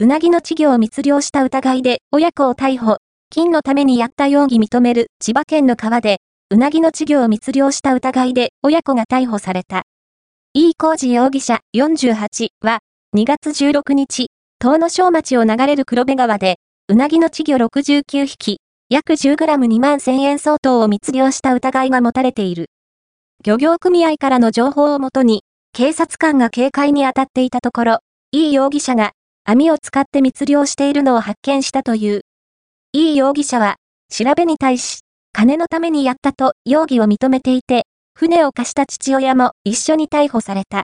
うなぎの稚魚を密漁した疑いで親子を逮捕。金のためにやった容疑認める千葉県の川で、うなぎの稚魚を密漁した疑いで親子が逮捕された。井浩二容疑者48は、2月16日、東野小町を流れる黒部川で、うなぎの稚魚69匹、約 10g2 万1000円相当を密漁した疑いが持たれている。漁業組合からの情報をもとに、警察官が警戒に当たっていたところ、イ容疑者が網を使って密漁しているのを発見したという。イ容疑者は、調べに対し、金のためにやったと容疑を認めていて、船を貸した父親も一緒に逮捕された。